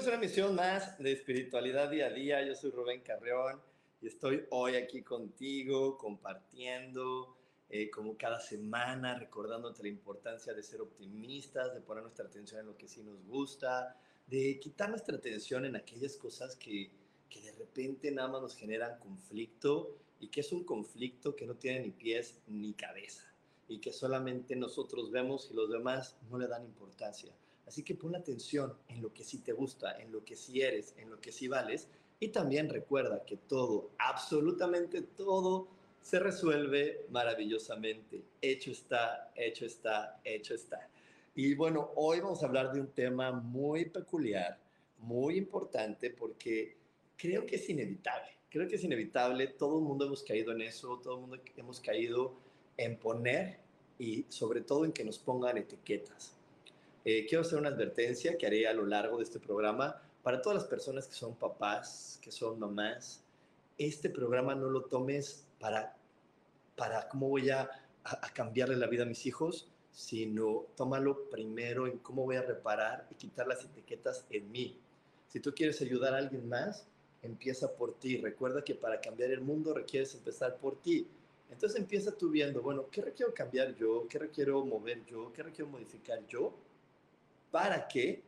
Bienvenidos a una misión más de espiritualidad día a día. Yo soy Rubén Carreón y estoy hoy aquí contigo compartiendo eh, como cada semana, recordándote la importancia de ser optimistas, de poner nuestra atención en lo que sí nos gusta, de quitar nuestra atención en aquellas cosas que, que de repente nada más nos generan conflicto y que es un conflicto que no tiene ni pies ni cabeza y que solamente nosotros vemos y los demás no le dan importancia. Así que pon atención en lo que sí te gusta, en lo que sí eres, en lo que sí vales. Y también recuerda que todo, absolutamente todo, se resuelve maravillosamente. Hecho está, hecho está, hecho está. Y bueno, hoy vamos a hablar de un tema muy peculiar, muy importante, porque creo que es inevitable. Creo que es inevitable. Todo el mundo hemos caído en eso, todo el mundo hemos caído en poner y sobre todo en que nos pongan etiquetas. Eh, quiero hacer una advertencia que haré a lo largo de este programa para todas las personas que son papás, que son mamás. Este programa no lo tomes para, para cómo voy a, a, cambiarle la vida a mis hijos, sino tómalo primero en cómo voy a reparar y quitar las etiquetas en mí. Si tú quieres ayudar a alguien más, empieza por ti. Recuerda que para cambiar el mundo requieres empezar por ti. Entonces empieza tú viendo, bueno, ¿qué requiero cambiar yo? ¿Qué requiero mover yo? ¿Qué requiero modificar yo? Para que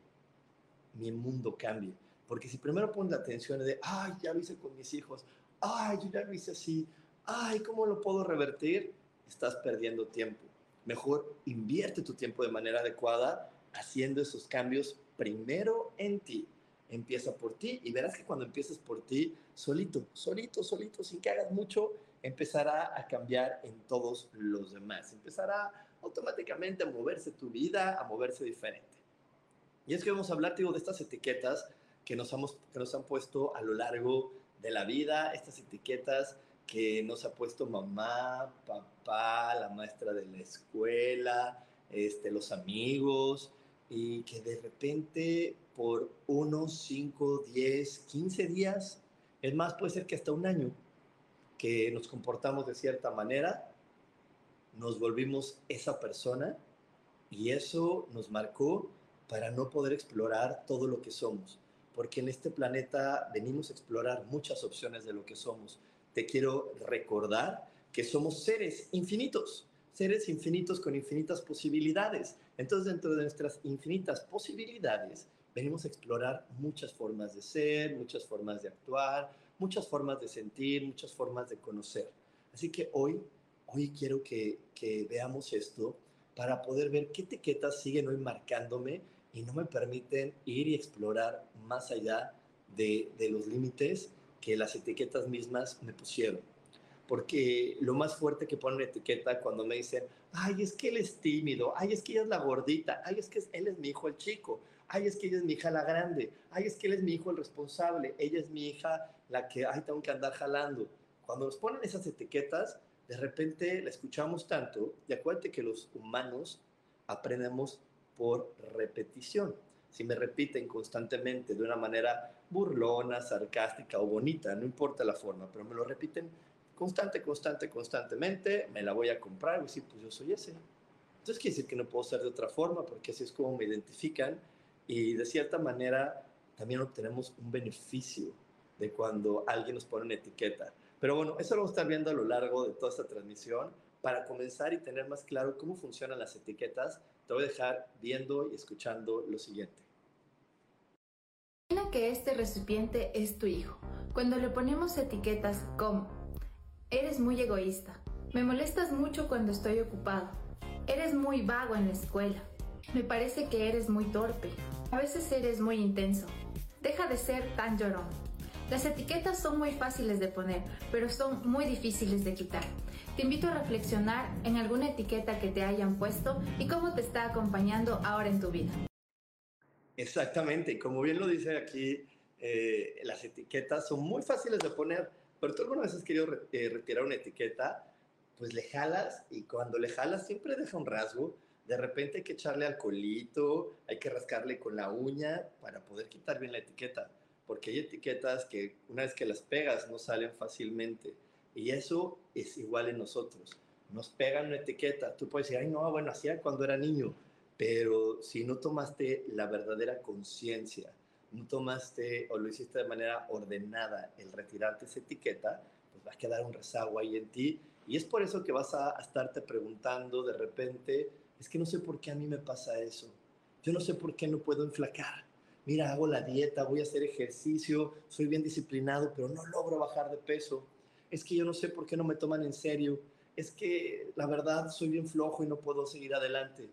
mi mundo cambie. Porque si primero pones la atención de, ay, ya lo hice con mis hijos, ay, yo ya lo hice así, ay, ¿cómo lo puedo revertir? Estás perdiendo tiempo. Mejor invierte tu tiempo de manera adecuada haciendo esos cambios primero en ti. Empieza por ti y verás que cuando empieces por ti, solito, solito, solito, sin que hagas mucho, empezará a cambiar en todos los demás. Empezará automáticamente a moverse tu vida, a moverse diferente. Y es que vamos a hablar, digo, de estas etiquetas que nos, hemos, que nos han puesto a lo largo de la vida, estas etiquetas que nos ha puesto mamá, papá, la maestra de la escuela, este, los amigos, y que de repente por unos 5, 10, 15 días, es más, puede ser que hasta un año, que nos comportamos de cierta manera, nos volvimos esa persona y eso nos marcó para no poder explorar todo lo que somos, porque en este planeta venimos a explorar muchas opciones de lo que somos. Te quiero recordar que somos seres infinitos, seres infinitos con infinitas posibilidades. Entonces, dentro de nuestras infinitas posibilidades, venimos a explorar muchas formas de ser, muchas formas de actuar, muchas formas de sentir, muchas formas de conocer. Así que hoy, hoy quiero que, que veamos esto para poder ver qué etiquetas siguen hoy marcándome y no me permiten ir y explorar más allá de, de los límites que las etiquetas mismas me pusieron. Porque lo más fuerte que ponen etiqueta cuando me dicen, ay, es que él es tímido, ay, es que ella es la gordita, ay, es que él es mi hijo el chico, ay, es que ella es mi hija la grande, ay, es que él es mi hijo el responsable, ella es mi hija la que, ay, tengo que andar jalando. Cuando nos ponen esas etiquetas, de repente la escuchamos tanto, y acuérdate que los humanos aprendemos por repetición. Si me repiten constantemente de una manera burlona, sarcástica o bonita, no importa la forma, pero me lo repiten constante, constante, constantemente, me la voy a comprar y decir, pues yo soy ese. Entonces quiere decir que no puedo ser de otra forma porque así es como me identifican y de cierta manera también obtenemos un beneficio de cuando alguien nos pone una etiqueta. Pero bueno, eso lo vamos a estar viendo a lo largo de toda esta transmisión para comenzar y tener más claro cómo funcionan las etiquetas te voy a dejar viendo y escuchando lo siguiente. Imagina que este recipiente es tu hijo. Cuando le ponemos etiquetas como Eres muy egoísta. Me molestas mucho cuando estoy ocupado. Eres muy vago en la escuela. Me parece que eres muy torpe. A veces eres muy intenso. Deja de ser tan llorón. Las etiquetas son muy fáciles de poner, pero son muy difíciles de quitar. Te invito a reflexionar en alguna etiqueta que te hayan puesto y cómo te está acompañando ahora en tu vida. Exactamente, como bien lo dice aquí, eh, las etiquetas son muy fáciles de poner, pero tú alguna vez has querido eh, retirar una etiqueta, pues le jalas y cuando le jalas siempre deja un rasgo. De repente hay que echarle alcoholito, hay que rascarle con la uña para poder quitar bien la etiqueta, porque hay etiquetas que una vez que las pegas no salen fácilmente. Y eso es igual en nosotros. Nos pegan una etiqueta. Tú puedes decir, ay, no, bueno, hacía cuando era niño. Pero si no tomaste la verdadera conciencia, no tomaste o lo hiciste de manera ordenada el retirarte esa etiqueta, pues va a quedar un rezago ahí en ti. Y es por eso que vas a, a estarte preguntando de repente, es que no sé por qué a mí me pasa eso. Yo no sé por qué no puedo enflacar. Mira, hago la dieta, voy a hacer ejercicio, soy bien disciplinado, pero no logro bajar de peso es que yo no sé por qué no me toman en serio, es que la verdad soy bien flojo y no puedo seguir adelante.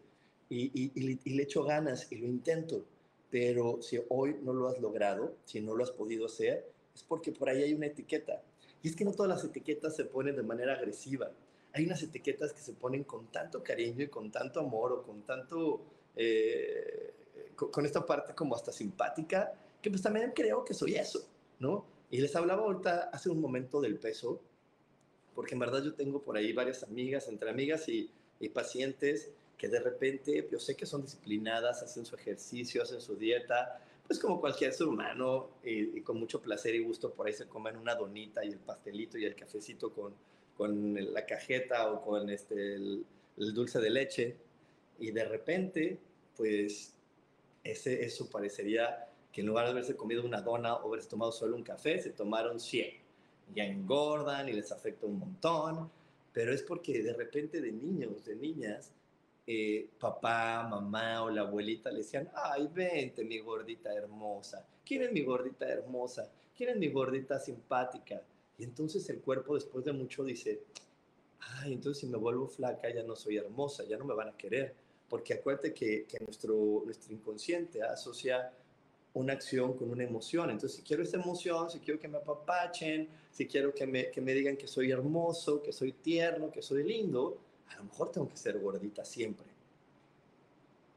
Y, le echo ganas y lo intento, pero si hoy no lo has logrado, si no lo has podido hacer, es porque por ahí hay una etiqueta. Y es que no todas las etiquetas se ponen de manera agresiva. Hay unas etiquetas que se ponen con tanto cariño y con tanto amor o con tanto, eh, con, con esta parte como hasta simpática, que pues también creo que soy eso, ¿no? Y les hablaba ahorita hace un momento del peso, porque en verdad yo tengo por ahí varias amigas, entre amigas y, pacientes, que de repente yo sé que son disciplinadas, hacen su ejercicio, hacen su dieta, pues como cualquier ser humano, y, con mucho placer y gusto por ahí se comen una donita y el pastelito y el cafecito con, con la cajeta o con este, el, el dulce de leche, y de repente, pues ese, eso parecería que en lugar de haberse comido una dona o haberse tomado solo un café, se tomaron 100. Ya engordan y les afecta un montón, pero es porque de repente de niños, de niñas, eh, papá, mamá o la abuelita le decían, ay, vente mi gordita hermosa, ¿quién es mi gordita hermosa? ¿Quién es mi gordita simpática? Y entonces el cuerpo después de mucho dice, ay, entonces si me vuelvo flaca ya no soy hermosa, ya no me van a querer. Porque acuérdate que, que nuestro, nuestro inconsciente asocia una acción con una emoción. Entonces, si quiero esa emoción, si quiero que me apapachen, si quiero que me, que me digan que soy hermoso, que soy tierno, que soy lindo, a lo mejor tengo que ser gordita siempre.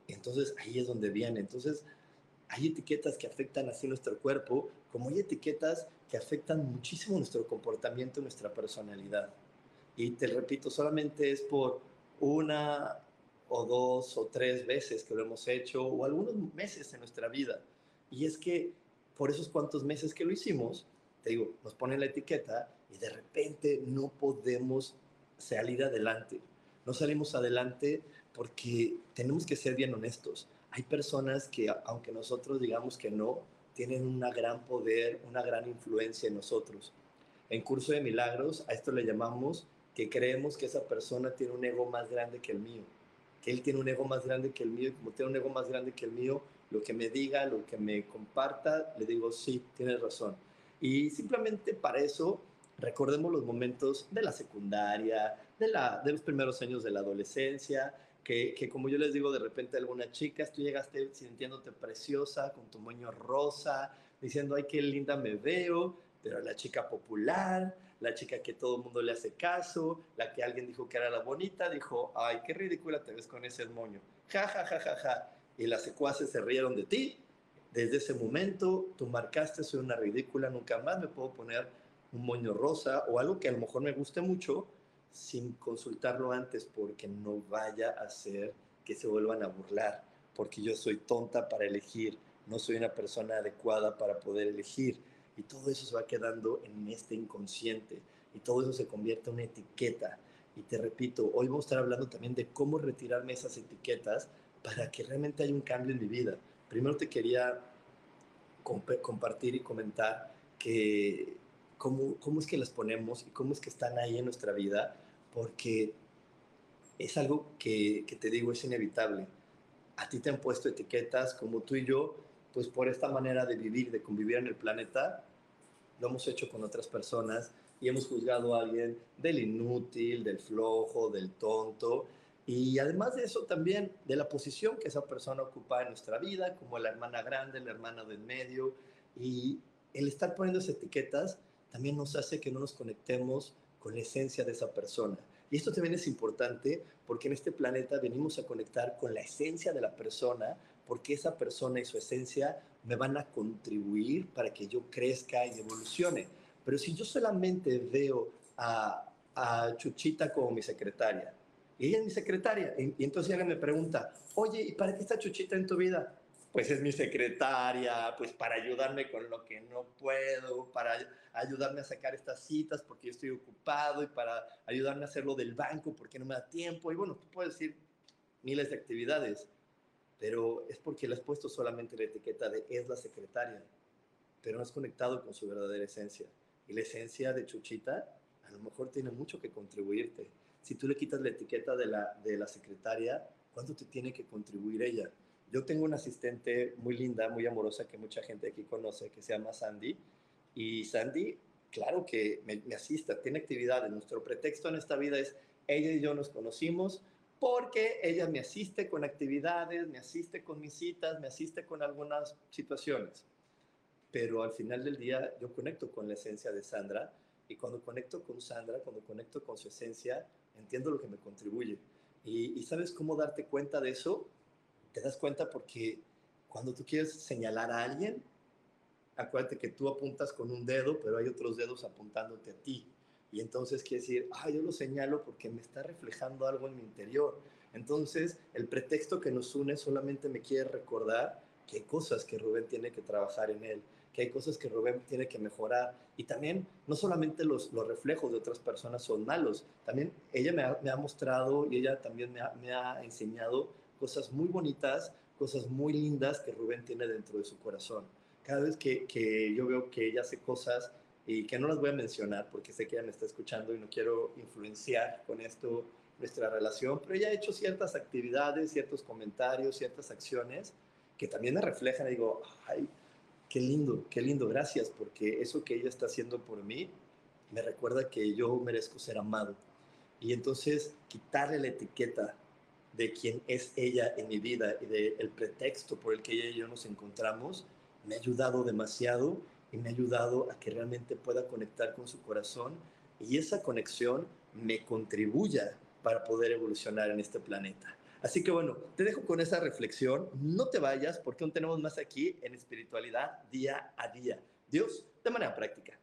Entonces, ahí es donde viene. Entonces, hay etiquetas que afectan así nuestro cuerpo, como hay etiquetas que afectan muchísimo nuestro comportamiento, nuestra personalidad. Y te repito, solamente es por una o dos o tres veces que lo hemos hecho, o algunos meses en nuestra vida y es que por esos cuantos meses que lo hicimos, te digo, nos ponen la etiqueta y de repente no podemos salir adelante. No salimos adelante porque tenemos que ser bien honestos. Hay personas que, aunque nosotros digamos que no, tienen un gran poder, una gran influencia en nosotros. En Curso de Milagros, a esto le llamamos que creemos que esa persona tiene un ego más grande que el mío, que él tiene un ego más grande que el mío y como tiene un ego más grande que el mío, lo que me diga, lo que me comparta, le digo, sí, tienes razón. Y simplemente para eso recordemos los momentos de la secundaria, de, la, de los primeros años de la adolescencia, que, que, como yo les digo, de repente algunas chicas, tú llegaste sintiéndote preciosa, con tu moño rosa, diciendo, ay, qué linda me veo, pero la chica popular, la chica que todo el mundo le hace caso, la que alguien dijo que era la bonita, dijo, ay, qué ridícula te ves con ese moño. Ja, ja, ja, ja, ja y las secuaces se rieron de ti. Desde ese momento tú marcaste, soy una ridícula, nunca más me puedo poner un moño rosa o algo que a lo mejor me guste mucho sin consultarlo antes porque no vaya a ser que se vuelvan a burlar, porque yo soy tonta para elegir, no soy una persona adecuada para poder elegir. Y todo eso se va quedando en este inconsciente y todo eso se convierte en una etiqueta. Y te repito, hoy vamos a estar hablando también de cómo retirarme esas etiquetas para que realmente haya un cambio en mi vida. Primero te quería compartir y comentar que cómo, cómo es que las ponemos y cómo es que están ahí en nuestra vida, porque es algo que, que te digo es inevitable. A ti te han puesto etiquetas como tú y yo, pues por esta manera de vivir, de convivir en el planeta, lo hemos hecho con otras personas y hemos juzgado a alguien del inútil, del flojo, del tonto. Y además de eso también de la posición que esa persona ocupa en nuestra vida, como la hermana grande, la hermana del medio. Y el estar poniendo esas etiquetas también nos hace que no nos conectemos con la esencia de esa persona. Y esto también es importante porque en este planeta venimos a conectar con la esencia de la persona, porque esa persona y su esencia me van a contribuir para que yo crezca y evolucione. Pero si yo solamente veo a, Chuchita como mi secretaria, y ella es mi secretaria, y, y entonces ella me pregunta, oye, ¿y para qué está Chuchita en tu vida? pues es mi secretaria, pues para ayudarme con lo que no puedo, para ayudarme a sacar estas citas porque yo estoy ocupado y para ayudarme a hacerlo del banco porque no me da tiempo. Y bueno, tú puedes decir miles de actividades, pero es porque le has puesto solamente la etiqueta de es la secretaria, pero no has conectado con su verdadera esencia. Y la esencia de Chuchita a lo mejor tiene mucho que contribuirte. Si tú le quitas la etiqueta de la, de la secretaria, ¿cuánto te tiene que contribuir ella? Yo tengo una asistente muy linda, muy amorosa, que mucha gente aquí conoce, que se llama Sandy. Y Sandy, claro que me, me asista, tiene actividades. Nuestro pretexto en esta vida es, ella y yo nos conocimos porque ella me asiste con actividades, me asiste con mis citas, me asiste con algunas situaciones. Pero al final del día yo conecto con la esencia de Sandra y cuando conecto con Sandra, cuando conecto con su esencia, entiendo lo que me contribuye. Y, ¿sabes cómo darte cuenta de eso? te das cuenta porque cuando tú quieres señalar a alguien, acuérdate que tú apuntas con un dedo, pero hay otros dedos apuntándote a ti. Y entonces quiere decir, ah, yo lo señalo porque me está reflejando algo en mi interior. Entonces, el pretexto que nos une solamente me quiere recordar que hay cosas que Rubén tiene que trabajar en él, que hay cosas que Rubén tiene que mejorar. Y también, no solamente los, los reflejos de otras personas son malos, también ella me ha, me ha mostrado y ella también me ha, me ha enseñado cosas muy bonitas, cosas muy lindas que Rubén tiene dentro de su corazón. Cada vez que, que yo veo que ella hace cosas y que no las voy a mencionar porque sé que ella me está escuchando y no quiero influenciar con esto nuestra relación, pero ella ha hecho ciertas actividades, ciertos comentarios, ciertas acciones que también me reflejan y digo, ay, qué lindo, qué lindo, gracias, porque eso que ella está haciendo por mí me recuerda que yo merezco ser amado. Y entonces quitarle la etiqueta de quién es ella en mi vida y del pretexto por el que ella y yo nos encontramos, me ha ayudado demasiado y me ha ayudado a que realmente pueda conectar con su corazón y esa conexión me contribuya para poder evolucionar en este planeta. Así que bueno, te dejo con esa reflexión. No te vayas porque aún tenemos más aquí en espiritualidad día a día. Dios, de manera práctica.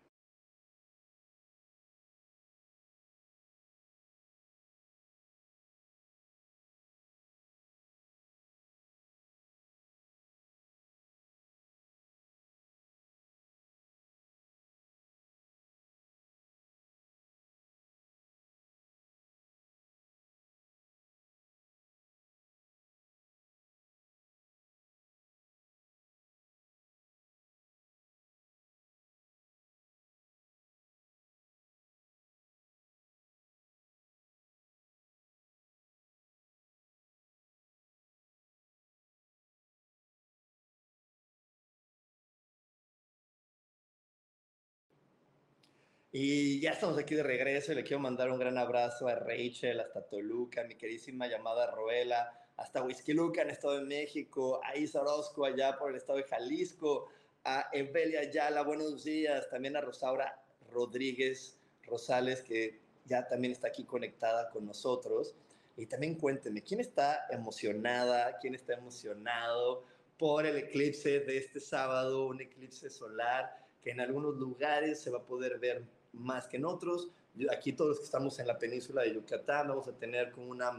Y ya estamos aquí de regreso y le quiero mandar un gran abrazo a Rachel, hasta Toluca, mi queridísima llamada Roela, hasta Luca en el Estado de México, a Isa Orozco allá por el Estado de Jalisco, a Evelia Ayala, buenos días, también a Rosaura Rodríguez Rosales, que ya también está aquí conectada con nosotros. Y también cuéntenme, ¿quién está emocionada? ¿Quién está emocionado por el eclipse de este sábado, un eclipse solar que en algunos lugares se va a poder ver más que en otros. Aquí todos los que estamos en la península de Yucatán vamos a tener como una,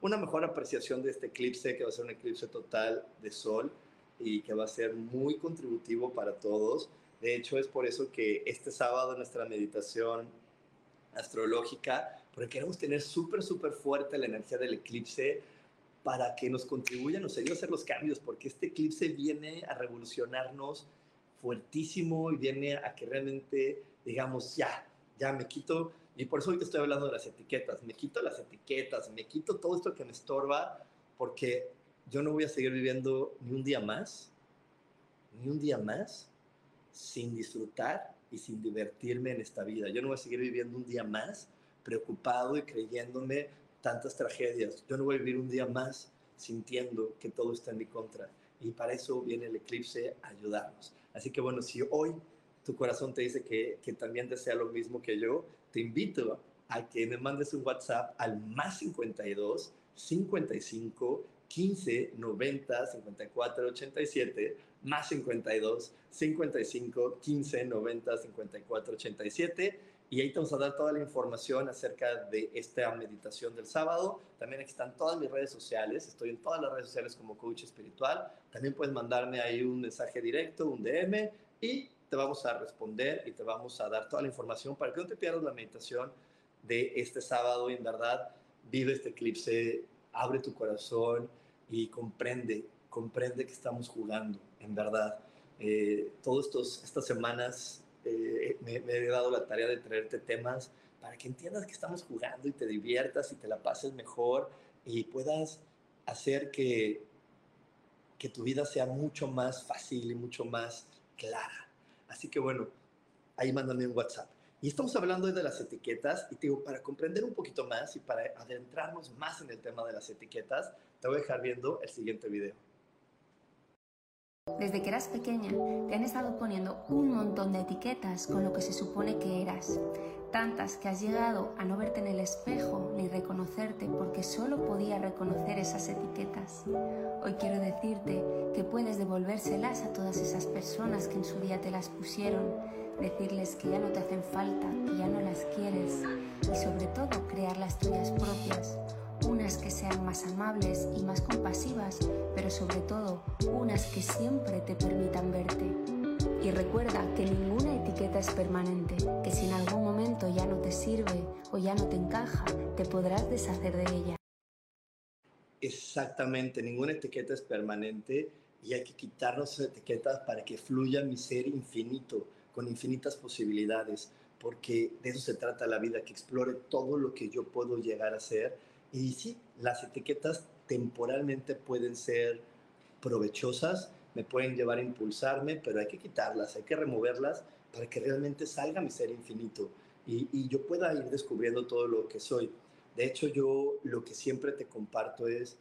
una mejor apreciación de este eclipse, que va a ser un eclipse total de sol y que va a ser muy contributivo para todos. De hecho, es por eso que este sábado nuestra meditación astrológica, porque queremos tener súper, súper fuerte la energía del eclipse para que nos contribuya, nos ayude a hacer los cambios, porque este eclipse viene a revolucionarnos fuertísimo y viene a que realmente digamos, ya, ya me quito, y por eso hoy te estoy hablando de las etiquetas, me quito las etiquetas, me quito todo esto que me estorba, porque yo no voy a seguir viviendo ni un día más, ni un día más, sin disfrutar y sin divertirme en esta vida. Yo no voy a seguir viviendo un día más preocupado y creyéndome tantas tragedias. Yo no voy a vivir un día más sintiendo que todo está en mi contra. Y para eso viene el eclipse a ayudarnos. Así que bueno, si hoy tu corazón te dice que, que también desea lo mismo que yo, te invito a que me mandes un WhatsApp al más 52 55 15 90 54 87 más 52 55 15 90 54 87 y ahí te vamos a dar toda la información acerca de esta meditación del sábado. También aquí están todas mis redes sociales. Estoy en todas las redes sociales como coach espiritual. También puedes mandarme ahí un mensaje directo, un DM, y te vamos a responder y te vamos a dar toda la información para que no te pierdas la meditación de este sábado. En verdad, vive este eclipse, abre tu corazón y comprende, comprende que estamos jugando, en verdad. Eh, todas estas semanas eh, me, he dado la tarea de traerte temas para que entiendas que estamos jugando y te diviertas y te la pases mejor y puedas hacer que, que tu vida sea mucho más fácil y mucho más clara. Así que bueno, ahí mándame un WhatsApp. Y estamos hablando de las etiquetas y te digo, para comprender un poquito más y para adentrarnos más en el tema de las etiquetas, te voy a dejar viendo el siguiente video. Desde que eras pequeña, te han estado poniendo un montón de etiquetas con lo que se supone que eras. Tantas que has llegado a no verte en el espejo ni reconocerte porque solo podía reconocer esas etiquetas. Hoy quiero decirte que puedes devolvérselas a todas esas personas que en su día te las pusieron, decirles que ya no te hacen falta, que ya no las quieres y sobre todo crear las tuyas propias unas que sean más amables y más compasivas, pero sobre todo unas que siempre te permitan verte. Y recuerda que ninguna es permanente, que si en algún momento ya no te sirve o ya no te encaja, te podrás deshacer de ella. Exactamente, ninguna etiqueta es permanente y hay que quitarnos esas etiquetas para que fluya mi ser infinito, con infinitas posibilidades, porque de eso se trata la vida, que explore todo lo que yo puedo llegar a ser y sí, las etiquetas temporalmente pueden ser provechosas, me pueden llevar a impulsarme, pero hay que quitarlas, hay que removerlas para que realmente salga mi ser infinito y, y yo pueda ir descubriendo todo lo que soy. De hecho, yo lo que siempre te comparto es,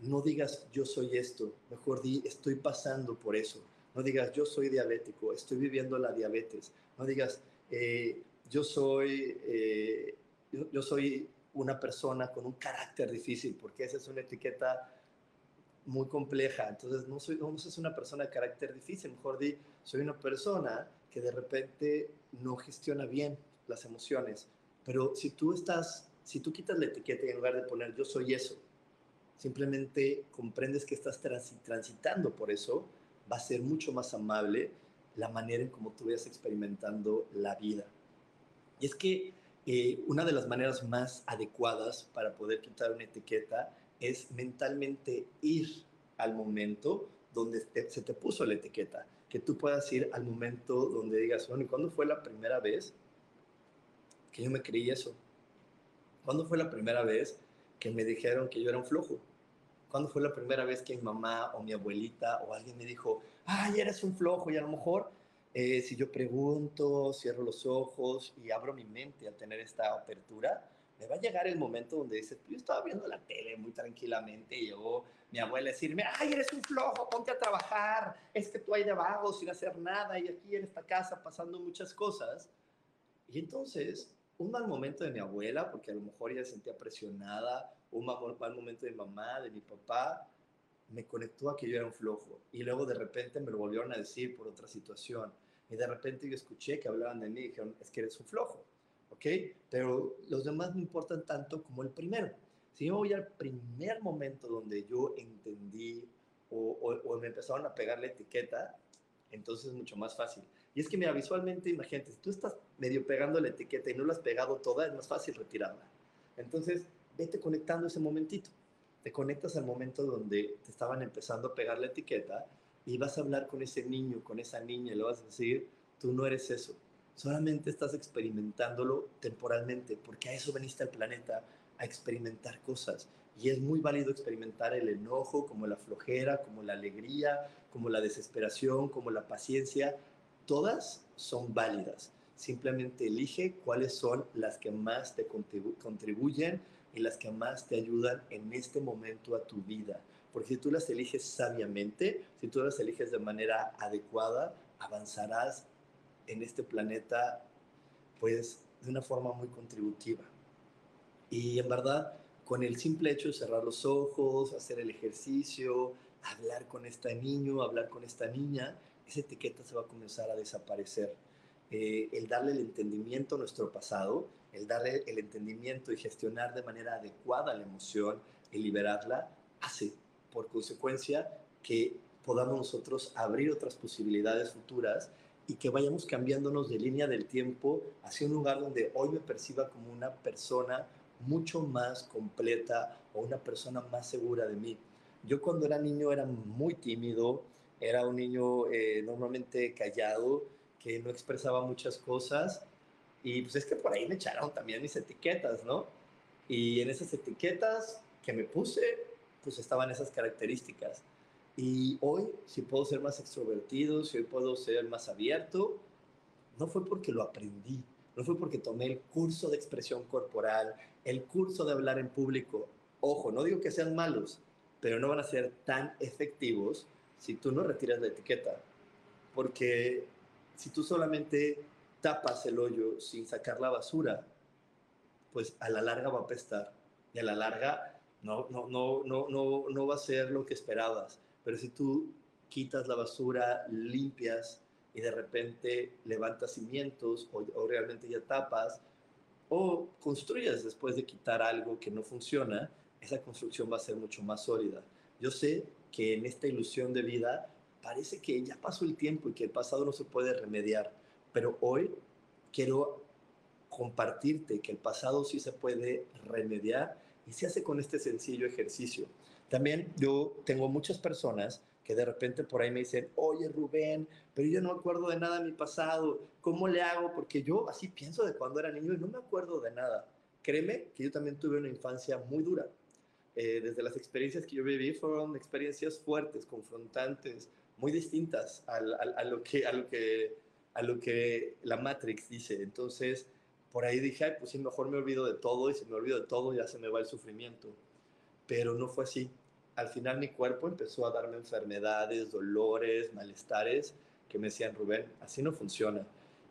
no digas yo soy esto, mejor di estoy pasando por eso. No digas yo soy diabético, estoy viviendo la diabetes. No digas eh, yo soy, eh, yo, soy una persona con un carácter difícil, porque esa es una etiqueta muy compleja. Entonces, no soy, no soy una persona de carácter difícil, mejor di, soy una persona que de repente no gestiona bien las emociones. Pero si tú estás, si tú quitas la etiqueta y en lugar de poner yo soy eso, simplemente comprendes que estás transitando por eso, va a ser mucho más amable la manera en cómo tú vayas experimentando la vida. Y es que eh, una de las maneras más adecuadas para poder quitar una etiqueta es mentalmente ir al momento donde se te puso la etiqueta. Que tú puedas ir al momento donde digas, bueno, ¿y cuándo fue la primera vez que yo me creí eso? ¿Cuándo fue la primera vez que me dijeron que yo era un flojo? ¿Cuándo fue la primera vez que mi mamá o mi abuelita o alguien me dijo, ay, eres un flojo? Y a lo mejor eh, si yo pregunto, cierro los ojos y abro mi mente al tener esta apertura, me va a llegar el momento donde dices, yo estaba viendo la tele muy tranquilamente y llegó mi abuela a decirme, ay, eres un flojo, ponte a trabajar, es que tú hay de sin hacer nada y aquí en esta casa pasando muchas cosas. Y entonces, un mal momento de mi abuela, porque a lo mejor ella se sentía presionada, un mal, momento de mamá, de mi papá, me conectó a que yo era un flojo. Y luego de repente me lo volvieron a decir por otra situación y de repente yo escuché que hablaban de mí y dijeron, es que eres un flojo, ¿ok? Pero los demás no importan tanto como el primero. Si yo voy al primer momento donde yo entendí o, o, me empezaron a pegar la etiqueta, entonces es mucho más fácil. Y es que, mira, visualmente, imagínate, si tú estás medio pegando la etiqueta y no la has pegado toda, es más fácil retirarla. Entonces, vete conectando ese momentito. Te conectas al momento donde te estaban empezando a pegar la etiqueta y vas a hablar con ese niño, con esa niña, y le vas a decir, tú no eres eso, solamente estás experimentándolo temporalmente, porque a eso veniste al planeta, a experimentar cosas. Y es muy válido experimentar el enojo, como la flojera, como la alegría, como la desesperación, como la paciencia, todas son válidas. Simplemente elige cuáles son las que más te contribuyen y las que más te ayudan en este momento a tu vida. Porque si tú las eliges sabiamente, si tú las eliges de manera adecuada, avanzarás en este planeta pues de una forma muy contributiva. Y en verdad, con el simple hecho de cerrar los ojos, hacer el ejercicio, hablar con este niño, hablar con esta niña, esa etiqueta se va a comenzar a desaparecer. Eh, el darle el entendimiento a nuestro pasado, el darle el entendimiento y gestionar de manera adecuada la emoción y liberarla, hace por consecuencia que podamos nosotros abrir otras posibilidades futuras y que vayamos cambiándonos de línea del tiempo hacia un lugar donde hoy me perciba como una persona mucho más completa o una persona más segura de mí. Yo cuando era niño era muy tímido, era un niño eh, normalmente callado, que no expresaba muchas cosas y pues es que por ahí me echaron también mis etiquetas, ¿no? Y en esas etiquetas que me puse, pues estaban esas características. Y hoy, si puedo ser más extrovertido, si hoy puedo ser más abierto, no fue porque lo aprendí, no fue porque tomé el curso de expresión corporal, el curso de hablar en público. Ojo, no digo que sean malos, pero no van a ser tan efectivos si tú no retiras la etiqueta. Porque si tú solamente tapas el hoyo sin sacar la basura, pues a la larga va a apestar y a la larga no, no, no, no, no, no va a ser lo que esperabas. Pero si tú quitas la basura, limpias y de repente levantas cimientos o, realmente ya tapas o construyes después de quitar algo que no funciona, esa construcción va a ser mucho más sólida. Yo sé que en esta ilusión de vida parece que ya pasó el tiempo y que el pasado no se puede remediar, pero hoy quiero compartirte que el pasado sí se puede remediar y se hace con este sencillo ejercicio. También yo tengo muchas personas que de repente por ahí me dicen, oye Rubén, pero yo no me acuerdo de nada de mi pasado, ¿cómo le hago? Porque yo así pienso de cuando era niño y no me acuerdo de nada. Créeme que yo también tuve una infancia muy dura. Eh, desde las experiencias que yo viví fueron experiencias fuertes, confrontantes, muy distintas a, lo que, a, lo que, a lo que la Matrix dice. Entonces, por ahí dije, Ay, pues sí, mejor me olvido de todo y si me olvido de todo ya se me va el sufrimiento. Pero no fue así. Al final mi cuerpo empezó a darme enfermedades, dolores, malestares que me decían, Rubén, así no funciona.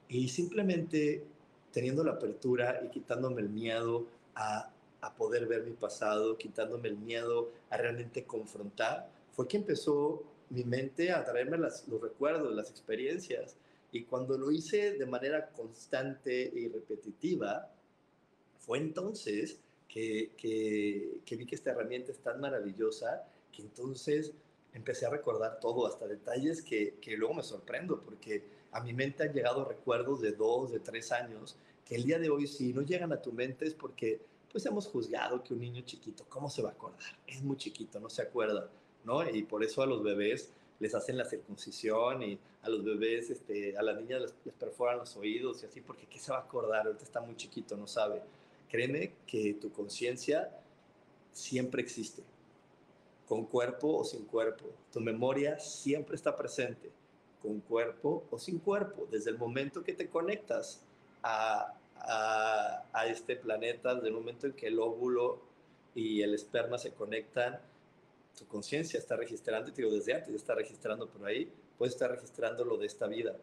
Y simplemente teniendo la apertura y quitándome el miedo a, a poder ver mi pasado, quitándome el miedo a realmente confrontar, fue que empezó mi mente a traerme los recuerdos, las experiencias. Y cuando lo hice de manera constante y repetitiva, fue entonces que, que, vi que esta herramienta es tan maravillosa que entonces empecé a recordar todo, hasta detalles que, que luego me sorprendo, porque a mi mente han llegado recuerdos de dos, de tres años, que el día de hoy si no llegan a tu mente es porque pues hemos juzgado que un niño chiquito, ¿cómo se va a acordar? Es muy chiquito, no se acuerda. ¿no? Y por eso a los bebés les hacen la circuncisión y a los bebés, este, a las niñas les, perforan los oídos y así, porque ¿qué se va a acordar? Ahorita está muy chiquito, no sabe. Créeme que tu conciencia siempre existe, con cuerpo o sin cuerpo. Tu memoria siempre está presente, con cuerpo o sin cuerpo, desde el momento que te conectas a, este planeta, desde el momento en que el óvulo y el esperma se conectan tu conciencia está registrando, te digo, desde antes está registrando por ahí, puedes estar registrando lo de esta vida.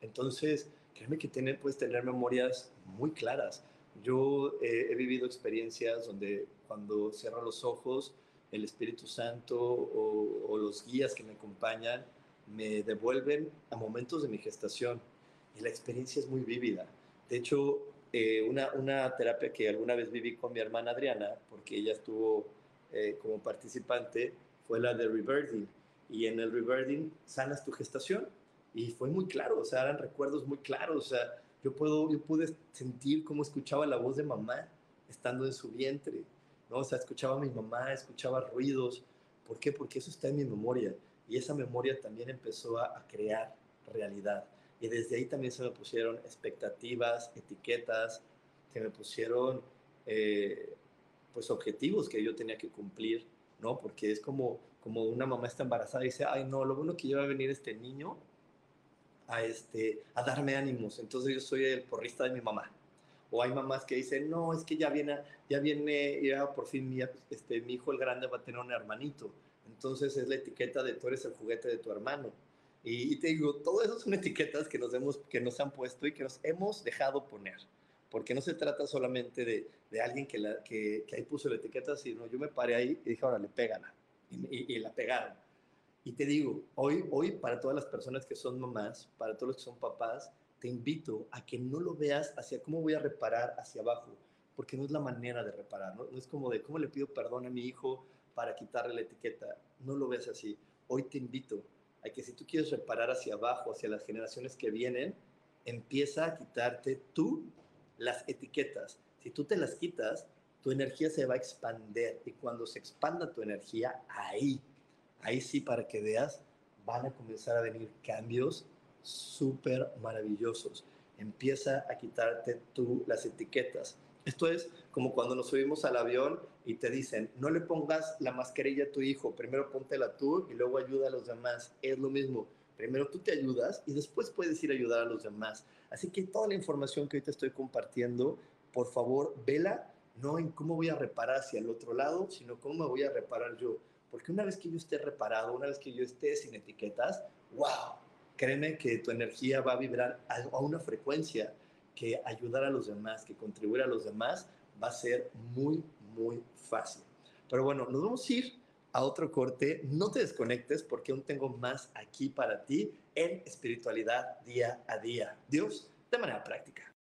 Entonces, créeme que puedes tener memorias muy claras. Yo eh, he vivido experiencias donde cuando cierro los ojos, el Espíritu Santo o, los guías que me acompañan me devuelven a momentos de mi gestación y la experiencia es muy vívida. De hecho, eh, una, una terapia que alguna vez viví con mi hermana Adriana, porque ella estuvo eh, como participante fue la de Rebirthing. Y en el Rebirthing sanas tu gestación. Y fue muy claro, o sea, eran recuerdos muy claros. O sea, yo, puedo, yo pude sentir cómo escuchaba la voz de mamá estando en su vientre. ¿no? O sea, escuchaba a mi mamá, escuchaba ruidos. ¿Por qué? Porque eso está en mi memoria. Y esa memoria también empezó a, crear realidad. Y desde ahí también se me pusieron expectativas, etiquetas, se me pusieron eh, pues objetivos que yo tenía que cumplir, ¿no? Porque es como, como una mamá está embarazada y dice, ay no, lo bueno que lleva a venir este niño a, este, a darme ánimos. Entonces yo soy el porrista de mi mamá. O hay mamás que dicen, no, es que ya viene, ya viene, ya por fin mi, este, mi hijo el grande va a tener un hermanito. Entonces es la etiqueta de tú eres el juguete de tu hermano. Y, te digo, todo eso son etiquetas que nos, hemos, que nos han puesto y que nos hemos dejado poner. Porque no se trata solamente de, de alguien que, la, que, que, ahí puso la etiqueta, sino yo me paré ahí y dije, ahora le pégala. Y, y, la pegaron. Y te digo, hoy, hoy para todas las personas que son mamás, para todos los que son papás, te invito a que no lo veas hacia cómo voy a reparar hacia abajo, porque no es la manera de reparar, ¿no? no es como de cómo le pido perdón a mi hijo para quitarle la etiqueta, no lo veas así. Hoy te invito a que si tú quieres reparar hacia abajo, hacia las generaciones que vienen, empieza a quitarte tú las etiquetas. Si tú te las quitas, tu energía se va a expander y cuando se expanda tu energía, ahí, ahí sí para que veas, van a comenzar a venir cambios súper maravillosos. Empieza a quitarte tú las etiquetas. Esto es como cuando nos subimos al avión y te dicen, no le pongas la mascarilla a tu hijo, primero póntela tú y luego ayuda a los demás. Es lo mismo. Primero tú te ayudas y después puedes ir a ayudar a los demás. Así que toda la información que hoy te estoy compartiendo, por favor, vela no en cómo voy a reparar hacia el otro lado, sino cómo me voy a reparar yo. Porque una vez que yo esté reparado, una vez que yo esté sin etiquetas, wow, créeme que tu energía va a vibrar a una frecuencia que ayudar a los demás, que contribuir a los demás va a ser muy, muy fácil. Pero bueno, nos vamos a ir a otro corte. No te desconectes porque aún tengo más aquí para ti en espiritualidad día a día. Dios, de manera práctica.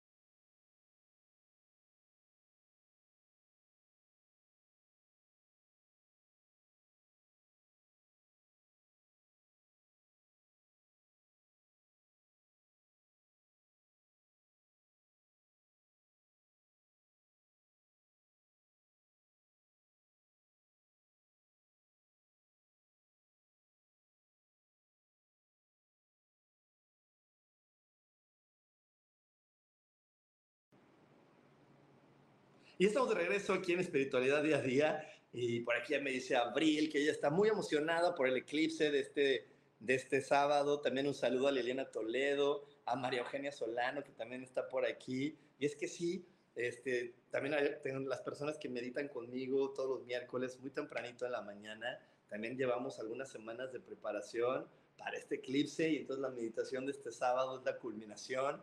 Y estamos de regreso aquí en Espiritualidad Día a Día. Y por aquí ya me dice Abril que ella está muy emocionada por el eclipse de este, de este sábado. También un saludo a Liliana Toledo, a María Eugenia Solano, que también está por aquí. Y es que sí, este, también hay, las personas que meditan conmigo todos los miércoles, muy tempranito en la mañana. También llevamos algunas semanas de preparación para este eclipse y entonces la meditación de este sábado es la culminación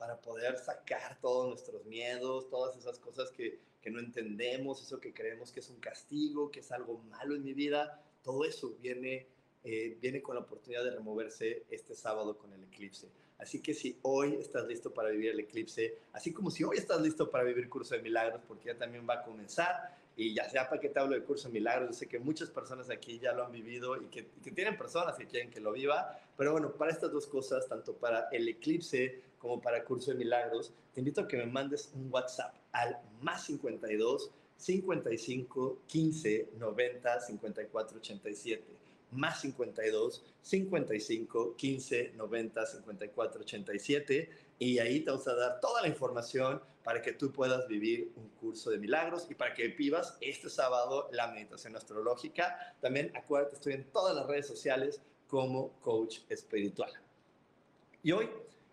para poder sacar todos nuestros miedos, todas esas cosas que, que no entendemos, eso que creemos que es un castigo, que es algo malo en mi vida, todo eso viene, eh, viene con la oportunidad de removerse este sábado con el eclipse. Así que si hoy estás listo para vivir el eclipse, así como si hoy estás listo para vivir Curso de Milagros, porque ya también va a comenzar, y ya sea para qué te hablo de Curso de Milagros, yo sé que muchas personas aquí ya lo han vivido y que, que tienen personas que quieren que lo viva, pero bueno, para estas dos cosas, tanto para el eclipse como para Curso de Milagros, te invito a que me mandes un WhatsApp al más 52 55 15 90 54 87. Más 52 55 15 90 54 87. Y ahí te vamos a dar toda la información para que tú puedas vivir un curso de milagros y para que vivas este sábado la meditación astrológica. También acuérdate, estoy en todas las redes sociales como coach espiritual. Y hoy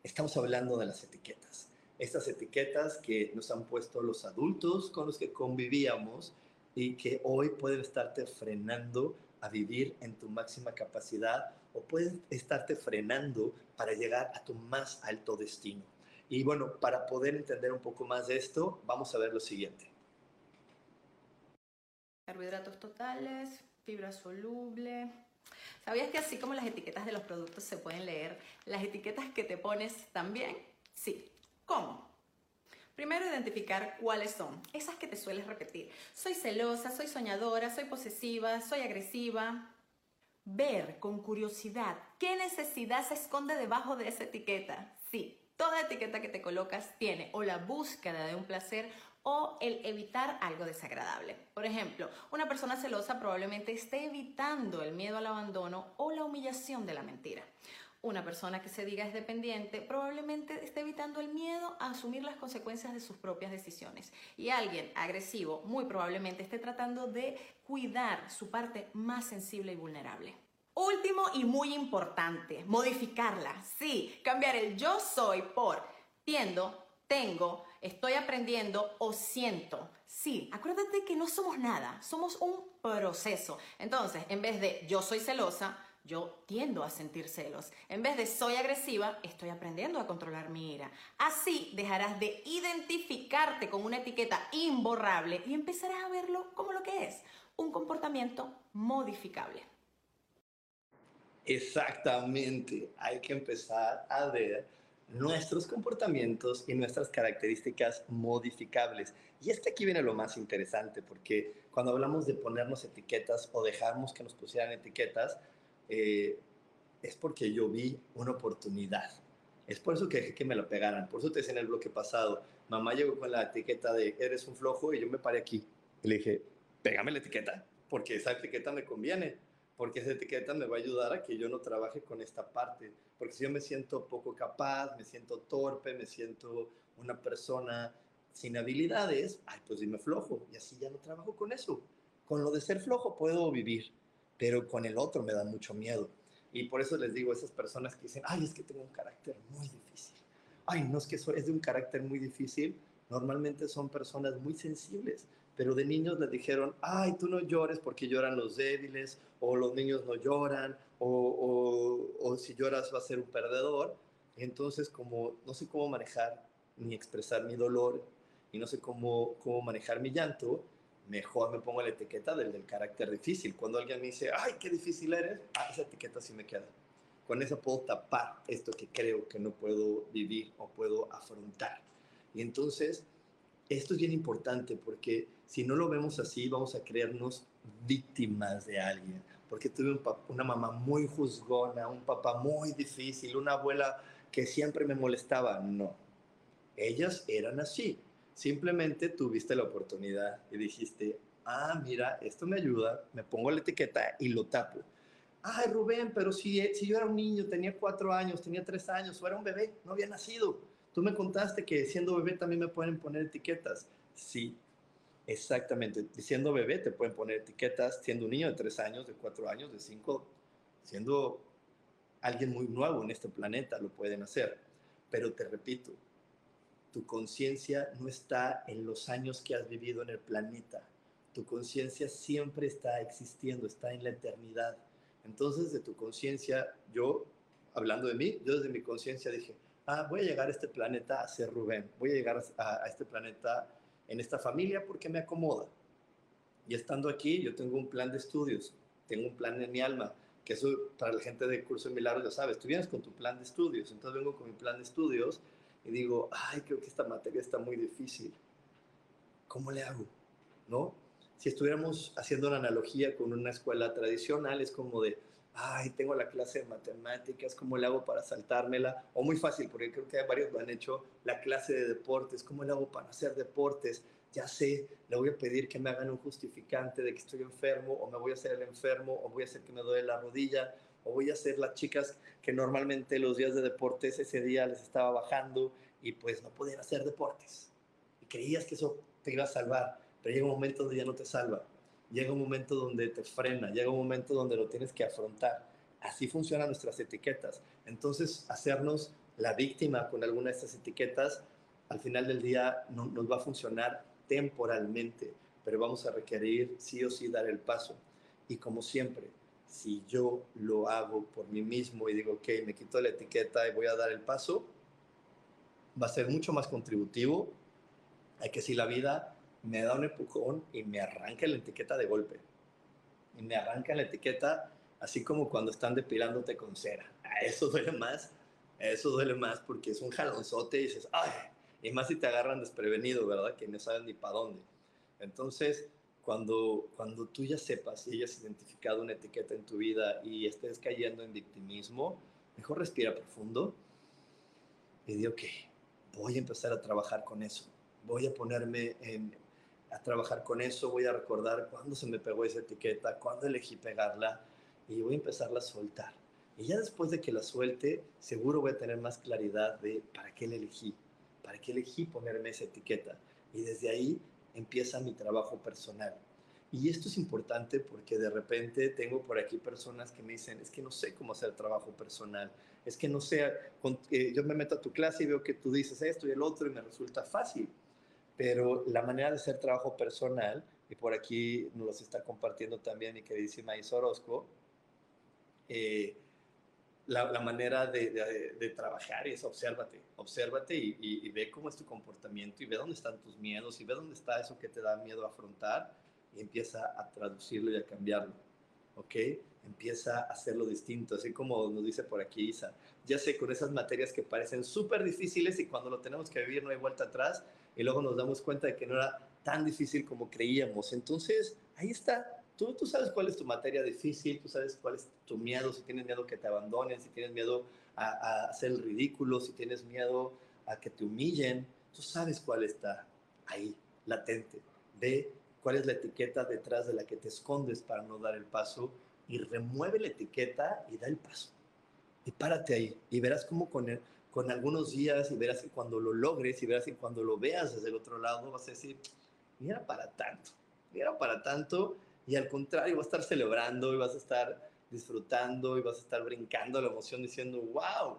estamos hablando de las etiquetas. Estas etiquetas que nos han puesto los adultos con los que convivíamos y que hoy pueden estarte frenando a vivir en tu máxima capacidad o pueden estarte frenando para llegar a tu más alto destino. Y bueno, para poder entender un poco más de esto, vamos a ver lo siguiente. Carbohidratos totales, fibra soluble, ¿Sabías que así como las etiquetas de los productos se pueden leer, las etiquetas que te pones también? Sí. ¿Cómo? Primero identificar cuáles son, esas que te sueles repetir. Soy celosa, soy soñadora, soy posesiva, soy agresiva. Ver con curiosidad qué necesidad se esconde debajo de esa etiqueta. Sí, toda etiqueta que te colocas tiene o la búsqueda de un placer o el evitar algo desagradable. Por ejemplo, una persona celosa probablemente esté evitando el miedo al abandono o la humillación de la mentira. Una persona que se diga es dependiente probablemente esté evitando el miedo a asumir las consecuencias de sus propias decisiones. Y alguien agresivo muy probablemente esté tratando de cuidar su parte más sensible y vulnerable. Último y muy importante, modificarla. Sí, cambiar el yo soy por tiendo, tengo, estoy aprendiendo o siento. Sí, acuérdate que no somos nada, somos un proceso. Entonces, en vez de yo soy celosa, yo tiendo a sentir celos. En vez de soy agresiva, estoy aprendiendo a controlar mi ira. Así dejarás de identificarte con una etiqueta imborrable y empezarás a verlo como lo que es, un comportamiento modificable. Exactamente, hay que empezar a ver nuestros comportamientos y nuestras características modificables. Y este aquí viene lo más interesante, porque cuando hablamos de ponernos etiquetas o dejarnos que nos pusieran etiquetas, eh, es porque yo vi una oportunidad. Es por eso que dejé que me la pegaran. Por eso te decía en el bloque pasado, mamá llegó con la etiqueta de eres un flojo y yo me paré aquí. Y le dije, pégame la etiqueta, porque esa etiqueta me conviene, porque esa etiqueta me va a ayudar a que yo no trabaje con esta parte. Porque si yo me siento poco capaz, me siento torpe, me siento una persona sin habilidades, ay, pues dime flojo. Y así ya no trabajo con eso. Con lo de ser flojo puedo vivir pero con el otro me da mucho miedo. Y por eso les digo a esas personas que dicen, ay, es que tengo un carácter muy difícil. Ay, no es que eso es de un carácter muy difícil. Normalmente son personas muy sensibles, pero de niños les dijeron, ay, tú no llores porque lloran los débiles, o los niños no lloran, o, o, o si lloras va a ser un perdedor. Entonces, como no sé cómo manejar ni expresar mi dolor y no sé cómo, cómo manejar mi llanto, mejor me pongo la etiqueta del, del carácter difícil. Cuando alguien me dice, ay, qué difícil eres, ah, esa etiqueta sí me queda. Con esa puedo tapar esto que creo que no puedo vivir o puedo afrontar. Y entonces, esto es bien importante porque si no lo vemos así, vamos a creernos víctimas de alguien. Porque tuve una mamá muy juzgona, un papá muy difícil, una abuela que siempre me molestaba. No, ellas eran así Simplemente tuviste la oportunidad y dijiste, ah, mira, esto me ayuda, me pongo la etiqueta y lo tapo. Ay, Rubén, pero si, si yo era un niño, tenía cuatro años, tenía tres años, o era un bebé, no había nacido. Tú me contaste que siendo bebé también me pueden poner etiquetas. Sí, exactamente. Siendo bebé te pueden poner etiquetas, siendo un niño de tres años, de cuatro años, de cinco, siendo alguien muy nuevo en este planeta, lo pueden hacer. Pero te repito, tu conciencia no está en los años que has vivido en el planeta. Tu conciencia siempre está existiendo, está en la eternidad. Entonces, de tu conciencia, yo, hablando de mí, yo desde mi conciencia dije, ah, voy a llegar a este planeta a ser Rubén, voy a llegar a, a este planeta en esta familia porque me acomoda. Y estando aquí, yo tengo un plan de estudios, tengo un plan en mi alma, que eso para la gente de Curso de Milagros ya sabes, tú vienes con tu plan de estudios, entonces vengo con mi plan de estudios y digo, ay, creo que esta materia está muy difícil. ¿Cómo le hago? ¿No? Si estuviéramos haciendo una analogía con una escuela tradicional, es como de, ay, tengo la clase de matemáticas, ¿cómo le hago para saltármela? O muy fácil, porque creo que varios lo han hecho, la clase de deportes, ¿cómo le hago para hacer deportes? Ya sé, le voy a pedir que me hagan un justificante de que estoy enfermo, o me voy a hacer el enfermo, o voy a hacer que me duele la rodilla, o voy a hacer las chicas que normalmente los días de deportes ese día les estaba bajando y pues no podían hacer deportes. Y creías que eso te iba a salvar, pero llega un momento donde ya no te salva. Llega un momento donde te frena, llega un momento donde lo tienes que afrontar. Así funcionan nuestras etiquetas. Entonces, hacernos la víctima con alguna de estas etiquetas, al final del día no, nos va a funcionar temporalmente, pero vamos a requerir sí o sí dar el paso. Y como siempre, si yo lo hago por mí mismo y digo, ok, me quito la etiqueta y voy a dar el paso, va a ser mucho más contributivo a que si la vida me da un empujón y me arranca la etiqueta de golpe. Y me arranca la etiqueta así como cuando están depilándote con cera. A eso duele más, a eso duele más porque es un jalonzote y dices, ay, y más si te agarran desprevenido, ¿verdad? Que no saben ni para dónde. Entonces, cuando, cuando tú ya sepas y hayas identificado una etiqueta en tu vida y estés cayendo en victimismo, mejor respira profundo y di, ok, voy a empezar a trabajar con eso, voy a ponerme a trabajar con eso, voy a recordar cuándo se me pegó esa etiqueta, cuándo elegí pegarla y voy a empezarla a soltar. Y ya después de que la suelte, seguro voy a tener más claridad de para qué la elegí, para qué elegí ponerme esa etiqueta. Y desde ahí empieza mi trabajo personal. Y esto es importante porque de repente tengo por aquí personas que me dicen, es que no sé cómo hacer trabajo personal, es que no sé, eh, yo me meto a tu clase y veo que tú dices esto y el otro y me resulta fácil, pero la manera de hacer trabajo personal, y por aquí nos los está compartiendo también mi queridísima Isa Orozco, eh, la, manera de, trabajar es obsérvate, obsérvate y, y, ve cómo es tu comportamiento y ve dónde están tus miedos y ve dónde está eso que te da miedo afrontar y empieza a traducirlo y a cambiarlo, ¿ok? Empieza a hacerlo distinto, así como nos dice por aquí Isa. Ya sé, con esas materias que parecen súper difíciles y cuando lo tenemos que vivir no hay vuelta atrás y luego nos damos cuenta de que no era tan difícil como creíamos. Entonces, ahí está, Tú, tú, sabes cuál es tu materia difícil, tú sabes cuál es tu miedo, si tienes miedo que te abandonen, si tienes miedo a, a, hacer el ridículo, si tienes miedo a que te humillen, tú sabes cuál está ahí, latente. Ve cuál es la etiqueta detrás de la que te escondes para no dar el paso y remueve la etiqueta y da el paso. Y párate ahí y verás cómo con, con algunos días y verás que cuando lo logres y verás que cuando lo veas desde el otro lado vas a decir, mira para tanto, mira para tanto y al contrario vas a estar celebrando y vas a estar disfrutando y vas a estar brincando la emoción diciendo, wow,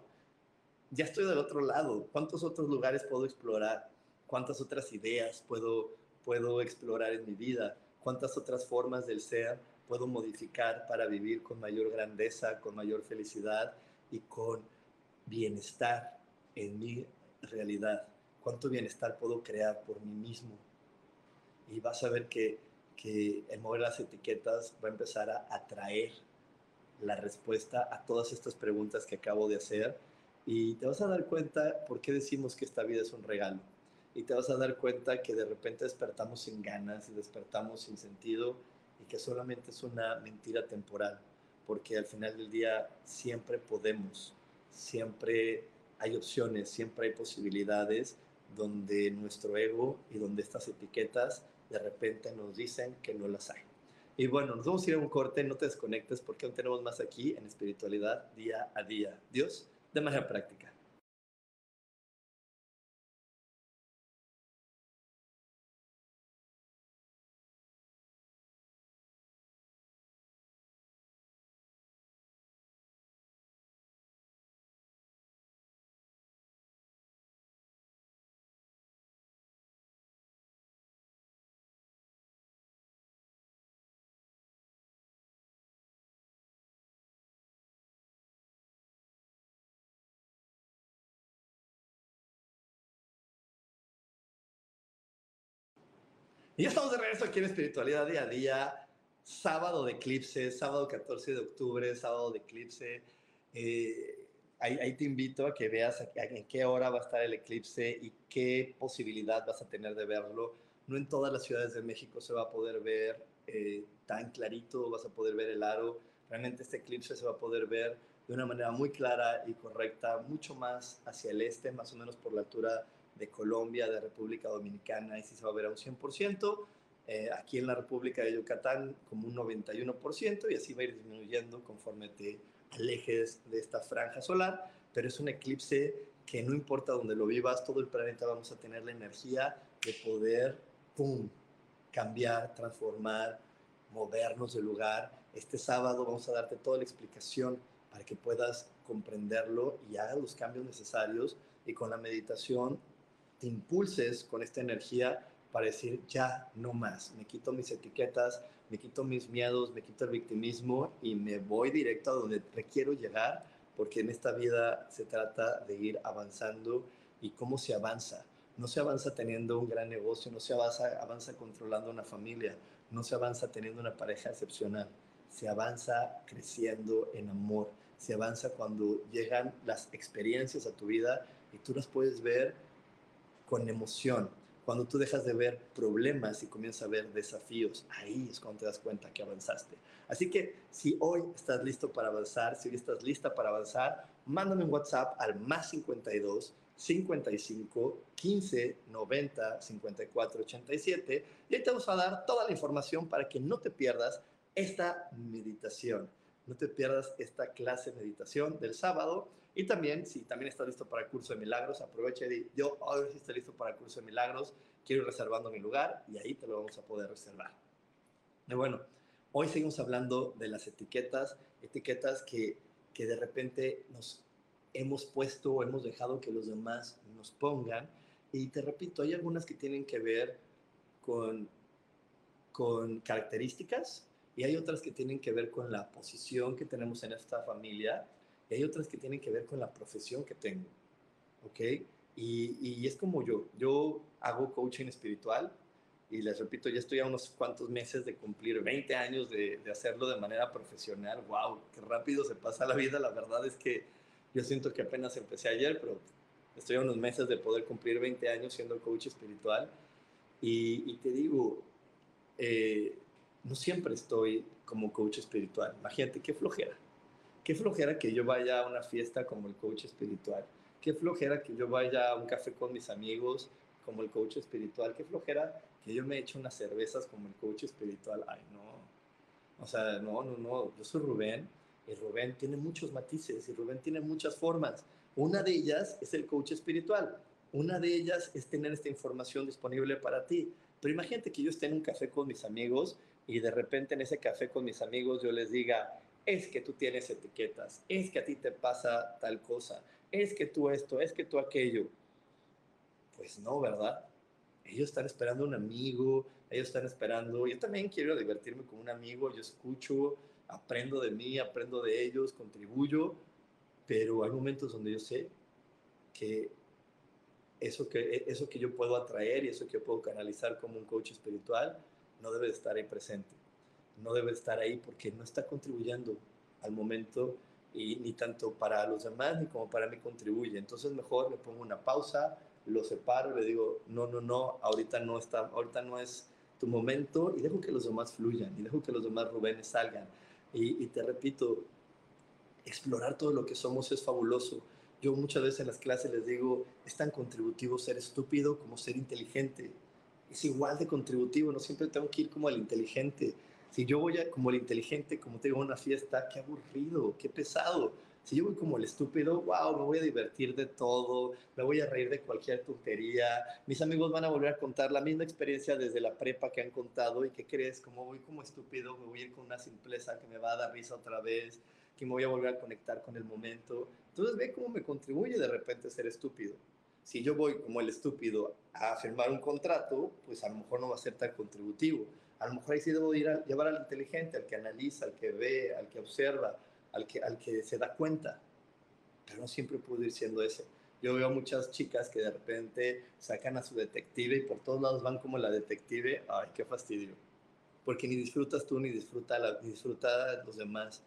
ya estoy del otro lado, ¿cuántos otros lugares puedo explorar? ¿Cuántas otras ideas puedo puedo explorar en mi vida, cuántas otras formas del ser puedo modificar para vivir con mayor grandeza, con mayor felicidad y con bienestar en mi realidad. Cuánto bienestar puedo crear por mí mismo. Y vas a ver que, que el mover las etiquetas va a empezar a atraer la respuesta a todas estas preguntas que acabo de hacer y te vas a dar cuenta por qué decimos que esta vida es un regalo y te vas a dar cuenta que de repente despertamos sin ganas y despertamos sin sentido y que solamente es una mentira temporal, porque al final del día siempre podemos, siempre hay opciones, siempre hay posibilidades donde nuestro ego y donde estas etiquetas de repente nos dicen que no las hay. Y bueno, nos vamos a ir a un corte, no te desconectes porque aún tenemos más aquí en espiritualidad día a día. Dios, de manera práctica. Y ya estamos de regreso aquí en Espiritualidad Día a Día, sábado de eclipse, sábado 14 de octubre, sábado de eclipse. Eh, ahí, te invito a que veas en qué hora va a estar el eclipse y qué posibilidad vas a tener de verlo. No en todas las ciudades de México se va a poder ver eh, tan clarito, vas a poder ver el aro. Realmente este eclipse se va a poder ver de una manera muy clara y correcta, mucho más hacia el este, más o menos por la altura de Colombia, de República Dominicana, y sí se va a ver a un 100%, eh, aquí en la República de Yucatán como un 91%, y así va a ir disminuyendo conforme te alejes de esta franja solar, pero es un eclipse que no importa dónde lo vivas, todo el planeta vamos a tener la energía de poder, ¡pum!, cambiar, transformar, movernos de lugar. Este sábado vamos a darte toda la explicación para que puedas comprenderlo y hagas los cambios necesarios y con la meditación te impulses con esta energía para decir, ya, no más, me quito mis etiquetas, me quito mis miedos, me quito el victimismo y me voy directo a donde requiero llegar, porque en esta vida se trata de ir avanzando y cómo se avanza. No se avanza teniendo un gran negocio, no se avanza, avanza controlando una familia, no se avanza teniendo una pareja excepcional, se avanza creciendo en amor, se avanza cuando llegan las experiencias a tu vida y tú las puedes ver con emoción. Cuando tú dejas de ver problemas y comienzas a ver desafíos, ahí es cuando te das cuenta que avanzaste. Así que si hoy estás listo para avanzar, si hoy estás lista para avanzar, mándame un WhatsApp al más 52 55 15 90 54 87 y ahí te vamos a dar toda la información para que no te pierdas esta meditación. No te pierdas esta clase de meditación del sábado y también, si también estás listo para el curso de milagros, aprovecha y di, yo ahora sí estoy listo para el curso de milagros, quiero ir reservando mi lugar y ahí te lo vamos a poder reservar. Bueno, hoy seguimos hablando de las etiquetas, etiquetas que, que de repente nos hemos puesto o hemos dejado que los demás nos pongan. Y te repito, hay algunas que tienen que ver con, con características y hay otras que tienen que ver con la posición que tenemos en esta familia y hay otras que tienen que ver con la profesión que tengo. ¿Ok? Y, y es como yo, yo hago coaching espiritual y les repito, ya estoy a unos cuantos meses de cumplir 20 años de, de hacerlo de manera profesional. ¡Wow! ¡Qué rápido se pasa la vida! La verdad es que yo siento que apenas empecé ayer, pero estoy a unos meses de poder cumplir 20 años siendo coach espiritual. Y, y te digo, eh, no siempre estoy como coach espiritual. Imagínate qué flojera. Qué flojera que yo vaya a una fiesta como el coach espiritual. Qué flojera que yo vaya a un café con mis amigos como el coach espiritual. Qué flojera que yo me eche unas cervezas como el coach espiritual. Ay, no. O sea, no, no, no. Yo soy Rubén y Rubén tiene muchos matices y Rubén tiene muchas formas. Una de ellas es el coach espiritual. Una de ellas es tener esta información disponible para ti. Pero imagínate que yo esté en un café con mis amigos y de repente en ese café con mis amigos yo les diga, es que tú tienes etiquetas, es que a ti te pasa tal cosa, es que tú esto, es que tú aquello. Pues no, ¿verdad? Ellos están esperando un amigo, ellos están esperando, yo también quiero divertirme con un amigo, yo escucho, aprendo de mí, aprendo de ellos, contribuyo, pero hay momentos donde yo sé que eso que, eso que yo puedo atraer y eso que yo puedo canalizar como un coach espiritual no debe estar ahí presente, no debe estar ahí porque no está contribuyendo al momento y ni tanto para los demás ni como para mí contribuye. Entonces mejor le pongo una pausa, lo separo, le digo, no, no, no, ahorita no está, ahorita no es tu momento y dejo que los demás fluyan y dejo que los demás Rubénes salgan. Y, y te repito, explorar todo lo que somos es fabuloso. Yo muchas veces en las clases les digo, es tan contributivo ser estúpido como ser inteligente. Es igual de contributivo, no siempre tengo que ir como el inteligente. Si yo voy a, como el inteligente, como te digo, a una fiesta, qué aburrido, qué pesado. Si yo voy como el estúpido, wow, me voy a divertir de todo, me voy a reír de cualquier tontería. Mis amigos van a volver a contar la misma experiencia desde la prepa que han contado y qué crees, como voy como estúpido, me voy a ir con una simpleza que me va a dar risa otra vez, que me voy a volver a conectar con el momento. Entonces ve cómo me contribuye de repente ser estúpido. Si yo voy como el estúpido a firmar un contrato, pues a lo mejor no va a ser tan contributivo. A lo mejor ahí sí debo ir a llevar al inteligente, al que analiza, al que ve, al que observa, al que, al que se da cuenta. Pero no siempre puedo ir siendo ese. Yo veo muchas chicas que de repente sacan a su detective y por todos lados van como la detective. Ay, qué fastidio. Porque ni disfrutas tú, ni disfruta, la, ni disfruta los demás.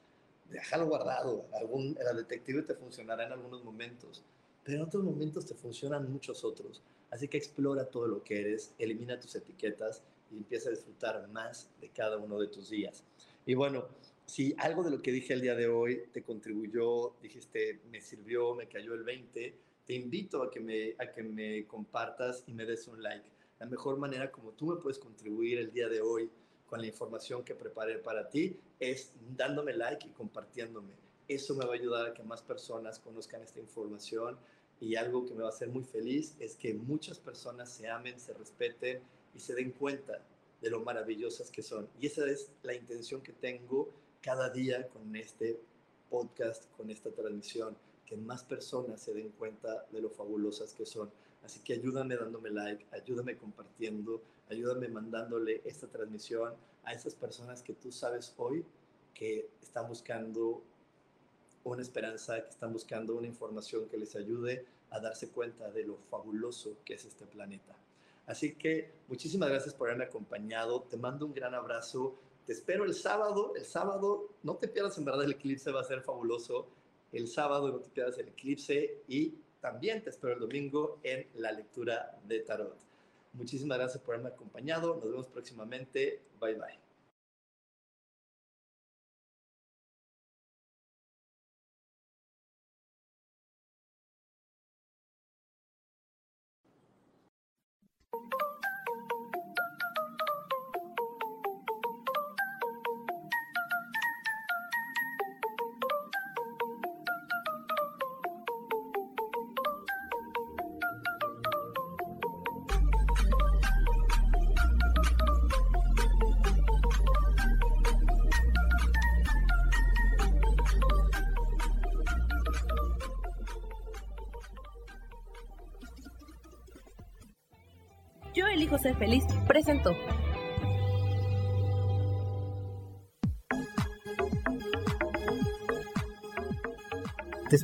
Déjalo guardado. Algún, el detective te funcionará en algunos momentos, pero en otros momentos te funcionan muchos otros. Así que explora todo lo que eres, elimina tus etiquetas y empieza a disfrutar más de cada uno de tus días. Y bueno, si algo de lo que dije el día de hoy te contribuyó, dijiste, me sirvió, me cayó el 20, te invito a que me, a que me compartas y me des un like. La mejor manera como tú me puedes contribuir el día de hoy con la información que preparé para ti es dándome like y compartiéndome. Eso me va a ayudar a que más personas conozcan esta información y algo que me va a hacer muy feliz es que muchas personas se amen, se respeten y se den cuenta de lo maravillosas que son. Y esa es la intención que tengo cada día con este podcast, con esta transmisión, que más personas se den cuenta de lo fabulosas que son. Así que ayúdame dándome like, ayúdame compartiendo, ayúdame mandándole esta transmisión a esas personas que tú sabes hoy que están buscando una esperanza, que están buscando una información que les ayude a darse cuenta de lo fabuloso que es este planeta. Así que muchísimas gracias por haberme acompañado. Te mando un gran abrazo. Te espero el sábado. El sábado, no te pierdas en verdad el eclipse, va a ser fabuloso. El sábado no te pierdas el eclipse y también te espero el domingo en la lectura de tarot. Muchísimas gracias por haberme acompañado. Nos vemos próximamente. Bye bye.